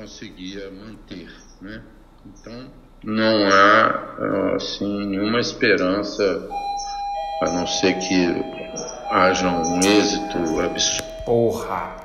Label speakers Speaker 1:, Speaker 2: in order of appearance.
Speaker 1: conseguia manter, né? Então não há assim nenhuma esperança a não ser que haja um êxito absurdo.
Speaker 2: Porra!